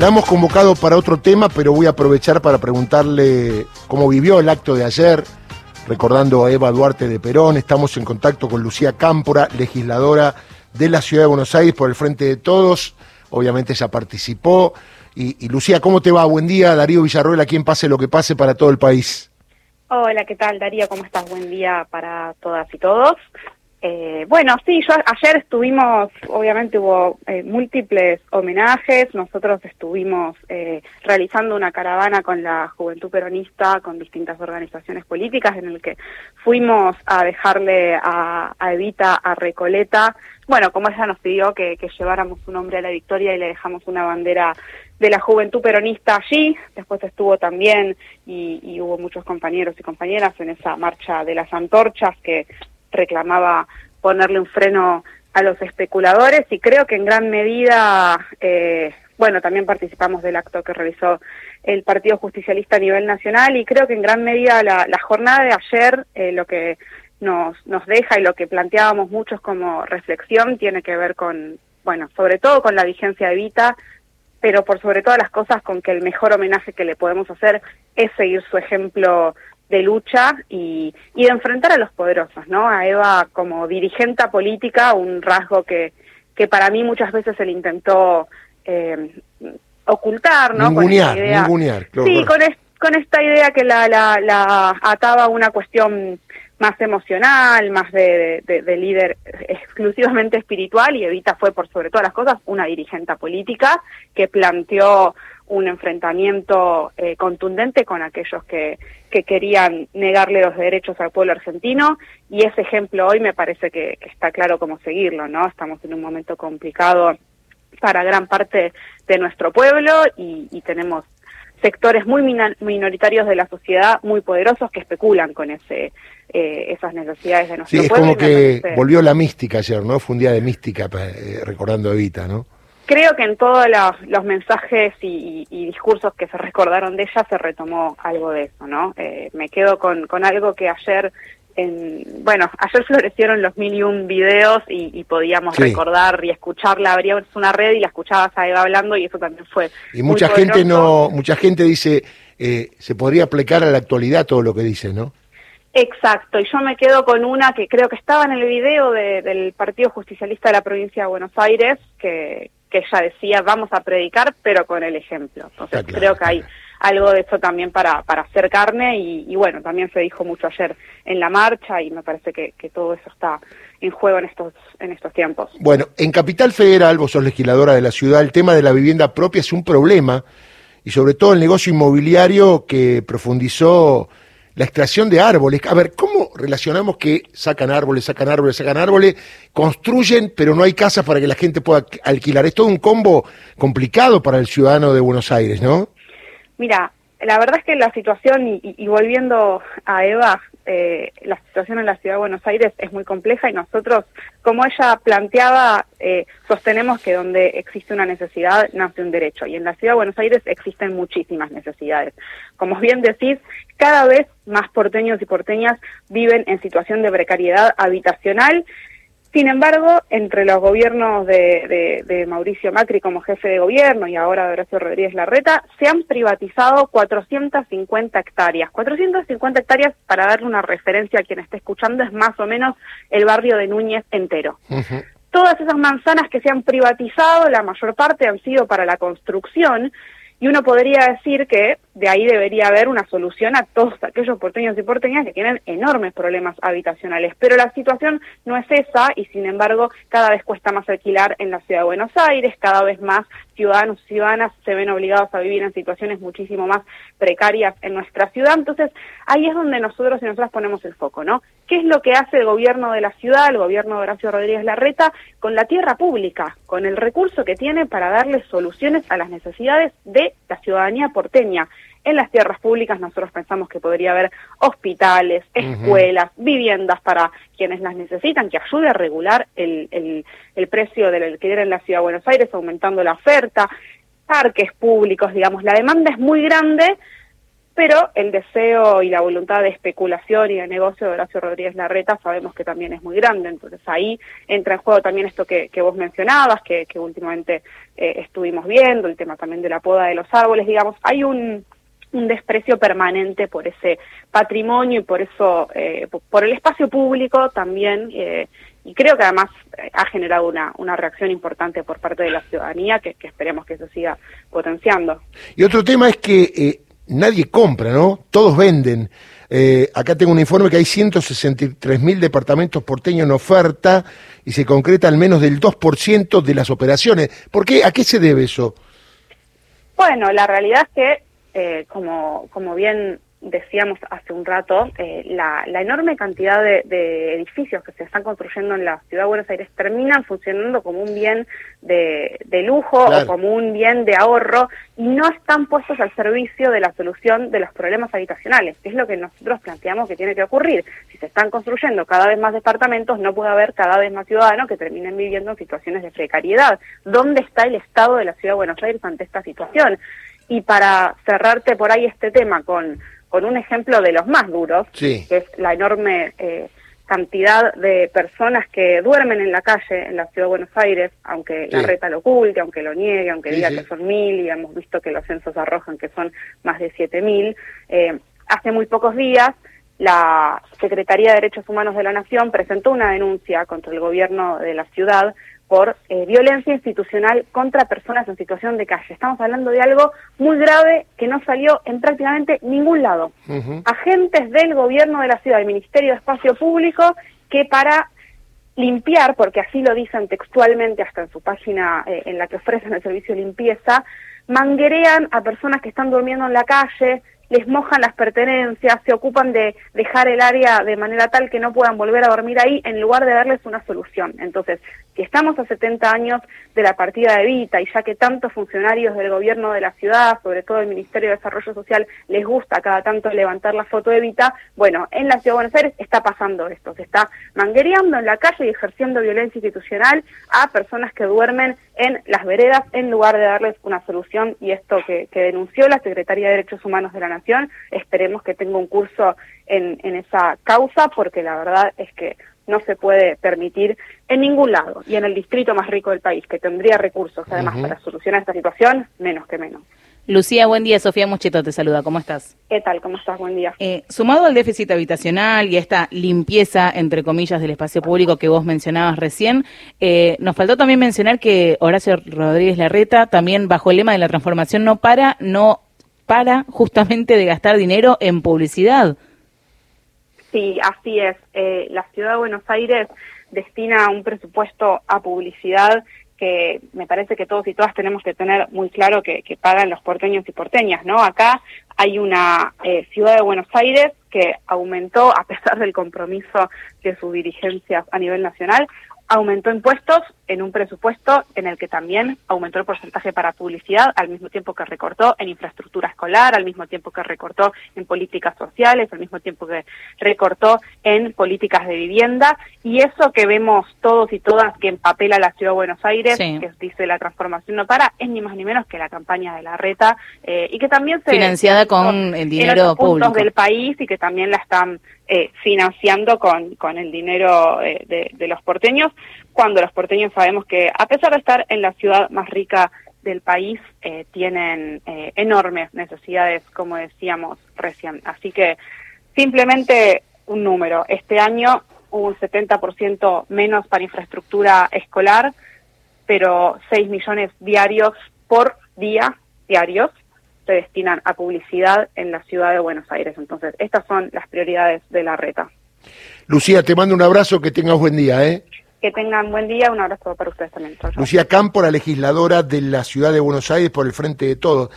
La hemos convocado para otro tema, pero voy a aprovechar para preguntarle cómo vivió el acto de ayer, recordando a Eva Duarte de Perón. Estamos en contacto con Lucía Cámpora, legisladora de la Ciudad de Buenos Aires por el Frente de Todos. Obviamente ella participó. Y, Lucía, ¿cómo te va? Buen día. Darío Villarroel, a quien pase lo que pase para todo el país. Hola, ¿qué tal Darío? ¿Cómo estás? Buen día para todas y todos. Eh, bueno, sí, yo ayer estuvimos, obviamente hubo eh, múltiples homenajes, nosotros estuvimos eh, realizando una caravana con la Juventud Peronista, con distintas organizaciones políticas, en el que fuimos a dejarle a, Evita, a Recoleta, bueno, como ella nos pidió que, lleváramos un nombre a la victoria y le dejamos una bandera de la Juventud Peronista allí, después estuvo también y, y hubo muchos compañeros y compañeras en esa marcha de las antorchas que reclamaba ponerle un freno a los especuladores y creo que en gran medida, eh, bueno, también participamos del acto que realizó el Partido Justicialista a nivel nacional y creo que en gran medida la, jornada de ayer eh, lo que nos, nos deja y lo que planteábamos muchos como reflexión tiene que ver con, bueno, sobre todo con la vigencia de Vita, pero por sobre todas las cosas con que el mejor homenaje que le podemos hacer es seguir su ejemplo de lucha y, y, de enfrentar a los poderosos, ¿no? A Eva como dirigente política, un rasgo que, que para mí muchas veces se le intentó eh, ocultar, ¿no? Ningunear, con ningunear, Sí, con, con esta idea que la, la, la ataba a una cuestión más emocional, más de, de, de, líder exclusivamente espiritual y Evita fue por sobre todas las cosas una dirigente política que planteó un enfrentamiento eh, contundente con aquellos que, que querían negarle los derechos al pueblo argentino y ese ejemplo hoy me parece que, está claro cómo seguirlo, ¿no? Estamos en un momento complicado para gran parte de nuestro pueblo y, tenemos sectores muy minoritarios de la sociedad muy poderosos que especulan con ese eh, esas necesidades de nuestro pueblo. Sí, es como que volvió la mística ayer, ¿no? Fue un día de mística eh, recordando a Evita, ¿no? creo que en todos los, mensajes y, discursos que se recordaron de ella se retomó algo de eso, ¿no? Eh, me quedo con, con algo que ayer, en, bueno, ayer florecieron los mil y un videos y, podíamos recordar y escucharla, abríamos una red y la escuchabas a Eva hablando y eso también fue. Y mucha gente no, mucha gente dice, eh, se podría aplicar a la actualidad todo lo que dice, ¿no? Exacto, y yo me quedo con una que creo que estaba en el video del Partido Justicialista de la provincia de Buenos Aires, que, que ella decía, vamos a predicar, pero con el ejemplo. Entonces creo que hay algo de eso también para, para hacer carne y, bueno, también se dijo mucho ayer en la marcha y me parece que, todo eso está en juego en estos, en estos tiempos. Bueno, en Capital Federal, vos sos legisladora de la ciudad, el tema de la vivienda propia es un problema y sobre todo el negocio inmobiliario que profundizó la extracción de árboles. A ver, ¿cómo relacionamos que sacan árboles, sacan árboles, sacan árboles, construyen, pero no hay casas para que la gente pueda alquilar? Es todo un combo complicado para el ciudadano de Buenos Aires, ¿no? Mira, la verdad es que la situación, y, volviendo a Eva, eh, la situación en la ciudad de Buenos Aires es muy compleja y nosotros, como ella planteaba, eh, sostenemos que donde existe una necesidad nace un derecho y en la ciudad de Buenos Aires existen muchísimas necesidades. Como bien decís, cada vez más porteños y porteñas viven en situación de precariedad habitacional sin embargo, entre los gobiernos de, Mauricio Macri como jefe de gobierno y ahora de Horacio Rodríguez Larreta, se han privatizado 450 hectáreas. 450 hectáreas, para darle una referencia a quien esté escuchando, es más o menos el barrio de Núñez entero. Todas esas manzanas que se han privatizado, la mayor parte han sido para la construcción, y uno podría decir que de ahí debería haber una solución a todos aquellos porteños y porteñas que tienen enormes problemas habitacionales. Pero la situación no es esa y sin embargo cada vez cuesta más alquilar en la ciudad de Buenos Aires, cada vez más ciudadanos y ciudadanas se ven obligados a vivir en situaciones muchísimo más precarias en nuestra ciudad. Entonces ahí es donde nosotros y nosotras ponemos el foco, ¿no? ¿Qué es lo que hace el gobierno de la ciudad, el gobierno de Horacio Rodríguez Larreta, con la tierra pública, con el recurso que tiene para darle soluciones a las necesidades de la ciudadanía porteña? En las tierras públicas nosotros pensamos que podría haber hospitales, escuelas, viviendas para quienes las necesitan, que ayude a regular el, el, el precio del alquiler en la ciudad de Buenos Aires, aumentando la oferta, parques públicos, digamos, la demanda es muy grande, pero el deseo y la voluntad de especulación y de negocio de Horacio Rodríguez Larreta sabemos que también es muy grande, entonces ahí entra en juego también esto que, vos mencionabas, que, últimamente eh, estuvimos viendo, el tema también de la poda de los árboles, digamos, hay un, desprecio permanente por ese patrimonio y por eso, eh, por el espacio público también, eh, y creo que además ha generado una, una reacción importante por parte de la ciudadanía que, que esperemos que eso siga potenciando. Y otro tema es que nadie compra, ¿no? Todos venden. Eh, acá tengo un informe que hay 163 mil departamentos porteños en oferta y se concreta al menos del 2% de las operaciones. ¿Por qué? ¿A qué se debe eso? Bueno, la realidad es que, eh, como, como bien decíamos hace un rato, eh, la, enorme cantidad de, edificios que se están construyendo en la ciudad de Buenos Aires terminan funcionando como un bien de, lujo o como un bien de ahorro y no están puestos al servicio de la solución de los problemas habitacionales, que es lo que nosotros planteamos que tiene que ocurrir. Si se están construyendo cada vez más departamentos, no puede haber cada vez más ciudadanos que terminen viviendo en situaciones de precariedad. ¿Dónde está el Estado de la ciudad de Buenos Aires ante esta situación? Y para cerrarte por ahí este tema con con un ejemplo de los más duros, que es la enorme eh, cantidad de personas que duermen en la calle en la ciudad de Buenos Aires, aunque la reta lo oculte, aunque lo niegue, aunque diga que son mil, y hemos visto que los censos arrojan que son más de siete mil. Eh, hace muy pocos días la Secretaría de Derechos Humanos de la Nación presentó una denuncia contra el gobierno de la ciudad por eh, violencia institucional contra personas en situación de calle. Estamos hablando de algo muy grave que no salió en prácticamente ningún lado. Agentes del gobierno de la ciudad, del Ministerio de Espacio Público, que para limpiar, porque así lo dicen textualmente hasta en su página eh, en la que ofrecen el servicio de limpieza, manguerean a personas que están durmiendo en la calle, les mojan las pertenencias, se ocupan de dejar el área de manera tal que no puedan volver a dormir ahí en lugar de darles una solución. Entonces, si estamos a 70 años de la partida de Vita y ya que tantos funcionarios del gobierno de la ciudad, sobre todo el Ministerio de Desarrollo Social, les gusta cada tanto levantar la foto de Vita, bueno, en la Ciudad de Buenos Aires está pasando esto, se está manguereando en la calle y ejerciendo violencia institucional a personas que duermen en las veredas en lugar de darles una solución y esto que, denunció la Secretaría de Derechos Humanos de la Nación, esperemos que tenga un curso en, en esa causa porque la verdad es que no se puede permitir en ningún lado y en el distrito más rico del país, que tendría recursos además para solucionar esta situación, menos que menos. Lucía, buen día. Sofía Muchito te saluda. ¿Cómo estás? ¿Qué tal? ¿Cómo estás? Buen día. Eh, sumado al déficit habitacional y a esta limpieza, entre comillas, del espacio público que vos mencionabas recién, eh, nos faltó también mencionar que Horacio Rodríguez Larreta, también bajo el lema de la transformación, no para, no para justamente de gastar dinero en publicidad. Sí, así es. Eh, la ciudad de Buenos Aires destina un presupuesto a publicidad que me parece que todos y todas tenemos que tener muy claro que, pagan los porteños y porteñas, ¿no? Acá hay una eh, ciudad de Buenos Aires que aumentó, a pesar del compromiso de sus dirigencias a nivel nacional, aumentó impuestos en un presupuesto en el que también aumentó el porcentaje para publicidad, al mismo tiempo que recortó en infraestructura escolar, al mismo tiempo que recortó en políticas sociales, al mismo tiempo que recortó en políticas de vivienda. Y eso que vemos todos y todas que empapela la Ciudad de Buenos Aires, que dice la transformación no para, es ni más ni menos que la campaña de la reta eh, y que también se... Financiada con el dinero público. del país y que también la están eh, financiando con, con el dinero eh, de, de los porteños, cuando los porteños sabemos que a pesar de estar en la ciudad más rica del país, eh, tienen enormes necesidades, como decíamos recién. Así que simplemente un número. Este año un 70% menos para infraestructura escolar, pero 6 millones diarios por día, diarios, se destinan a publicidad en la ciudad de Buenos Aires. Entonces, estas son las prioridades de la reta. Lucía, te mando un abrazo, que tengas buen día, ¿eh? Que tengan buen día, un abrazo para ustedes también. Lucía Campo, la legisladora de la ciudad de Buenos Aires por el frente de todos.